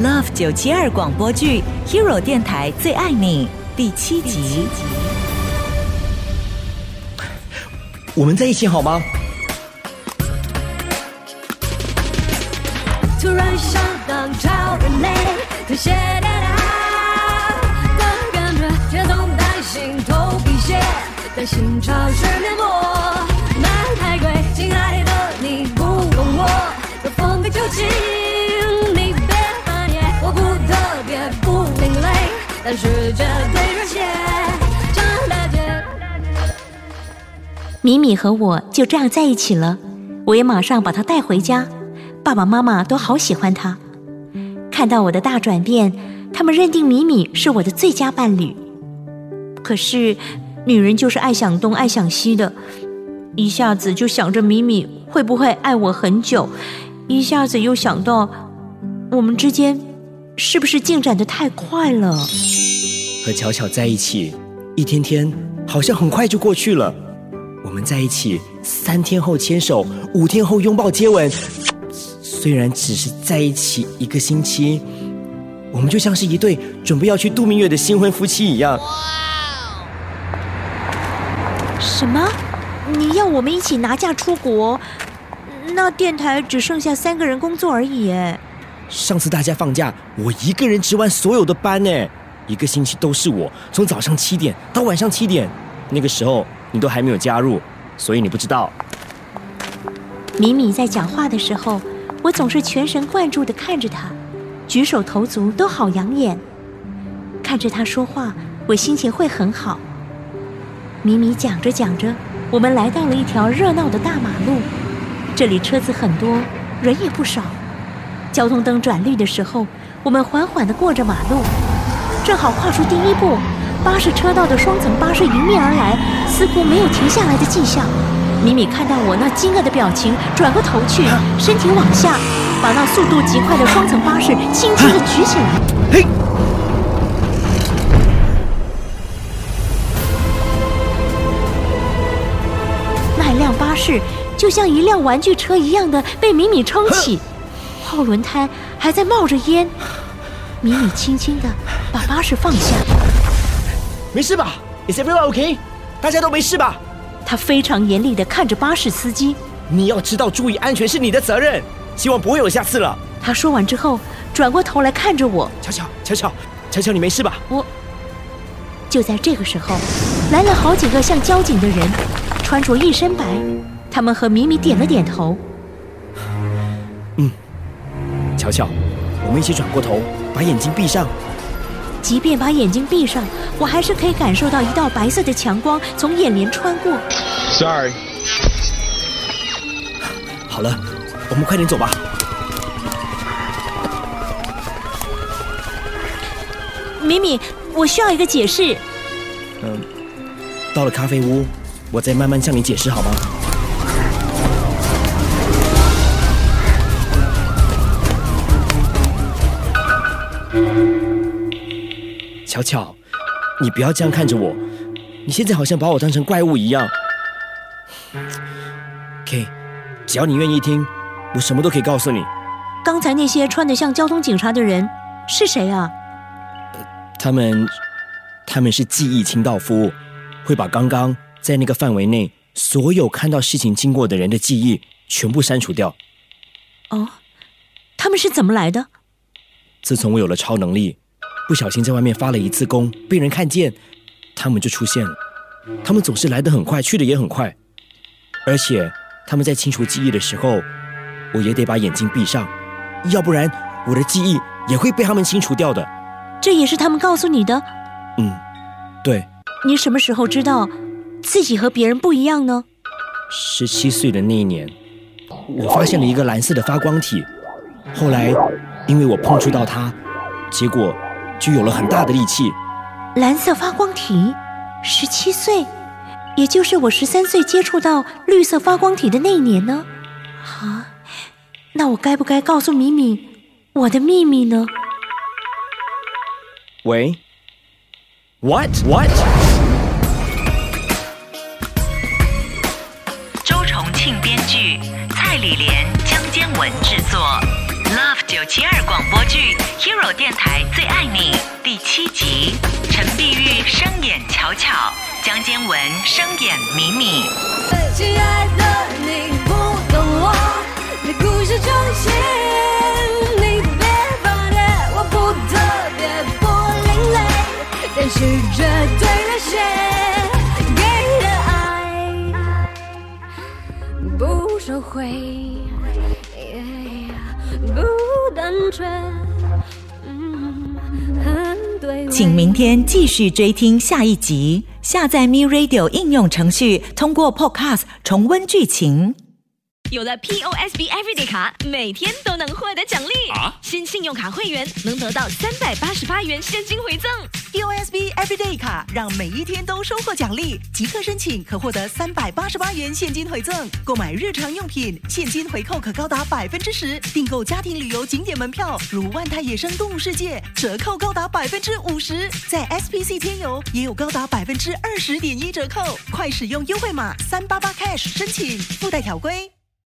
Love 九七二广播剧《Hero 电台最爱你》第七集。我们在一起好吗？突然想当超人类，特写的他的感觉，却总担心头皮屑，担心潮湿面膜，是绝对热血，真了解。米米和我就这样在一起了，我也马上把她带回家，爸爸妈妈都好喜欢她。看到我的大转变，他们认定米米是我的最佳伴侣。可是，女人就是爱想东爱想西的，一下子就想着米米会不会爱我很久，一下子又想到我们之间是不是进展的太快了。和巧巧在一起，一天天好像很快就过去了。我们在一起，三天后牵手，五天后拥抱接吻。虽然只是在一起一个星期，我们就像是一对准备要去度蜜月的新婚夫妻一样。什么？你要我们一起拿假出国？那电台只剩下三个人工作而已哎。上次大家放假，我一个人值完所有的班呢，一个星期都是我，从早上七点到晚上七点。那个时候你都还没有加入，所以你不知道。米米在讲话的时候，我总是全神贯注地看着他，举手投足都好养眼。看着他说话，我心情会很好。米米讲着讲着，我们来到了一条热闹的大马路，这里车子很多，人也不少。交通灯转绿的时候，我们缓缓地过着马路，正好跨出第一步，巴士车道的双层巴士迎面而来，似乎没有停下来的迹象。米米看到我那惊愕的表情，转过头去，身体往下，把那速度极快的双层巴士轻轻地举起来。嘿，那辆巴士就像一辆玩具车一样的被米米撑起，后轮胎还在冒着烟。米米轻轻的把巴士放下，没事吧？Is everyone okay？大家都没事吧？他非常严厉的看着巴士司机。你要知道，注意安全是你的责任。希望不会有下次了。他说完之后，转过头来看着我。巧巧，巧巧，巧巧，你没事吧？我就在这个时候，来了好几个像交警的人，穿着一身白。他们和米米点了点头。巧巧，我们一起转过头，把眼睛闭上。即便把眼睛闭上，我还是可以感受到一道白色的强光从眼帘穿过。Sorry，好了，我们快点走吧。米米，我需要一个解释。嗯，到了咖啡屋，我再慢慢向你解释好吗？巧巧，你不要这样看着我，你现在好像把我当成怪物一样。K，只要你愿意听，我什么都可以告诉你。刚才那些穿得像交通警察的人是谁啊？他们，他们是记忆清道夫，会把刚刚在那个范围内所有看到事情经过的人的记忆全部删除掉。哦，他们是怎么来的？自从我有了超能力，不小心在外面发了一次功，被人看见，他们就出现了。他们总是来得很快，去的也很快，而且他们在清除记忆的时候，我也得把眼睛闭上，要不然我的记忆也会被他们清除掉的。这也是他们告诉你的。嗯，对，你什么时候知道自己和别人不一样呢？十七岁的那一年，我发现了一个蓝色的发光体。后来，因为我碰触到它，结果就有了很大的力气。蓝色发光体，十七岁，也就是我十三岁接触到绿色发光体的那一年呢。啊，那我该不该告诉敏敏我的秘密呢？喂，What What？周重庆编剧，蔡李莲、江坚文制作，Love 九七二广播剧，Hero 电台最爱你第七集，陈碧玉声演巧巧，江坚文声演米米。亲爱的，你不懂我的故事中心，你别放电，我不特别不另类，但是绝对热血，给的爱不收回，请明天继续追听下一集，下载 Me Radio 应用程序，通过 Podcast 重温剧情。有了 POSB Everyday 卡，每天都能获得奖励。啊新信用卡会员能得到三百八十八元现金回赠。POSB Everyday 卡让每一天都收获奖励，即刻申请可获得三百八十八元现金回赠。购买日常用品，现金回扣可高达百分之十；订购家庭旅游景点门票，如万泰野生动物世界，折扣高达百分之五十。在 SPC 天游也有高达百分之二十点一折扣，快使用优惠码三八八 cash 申请，附带条规。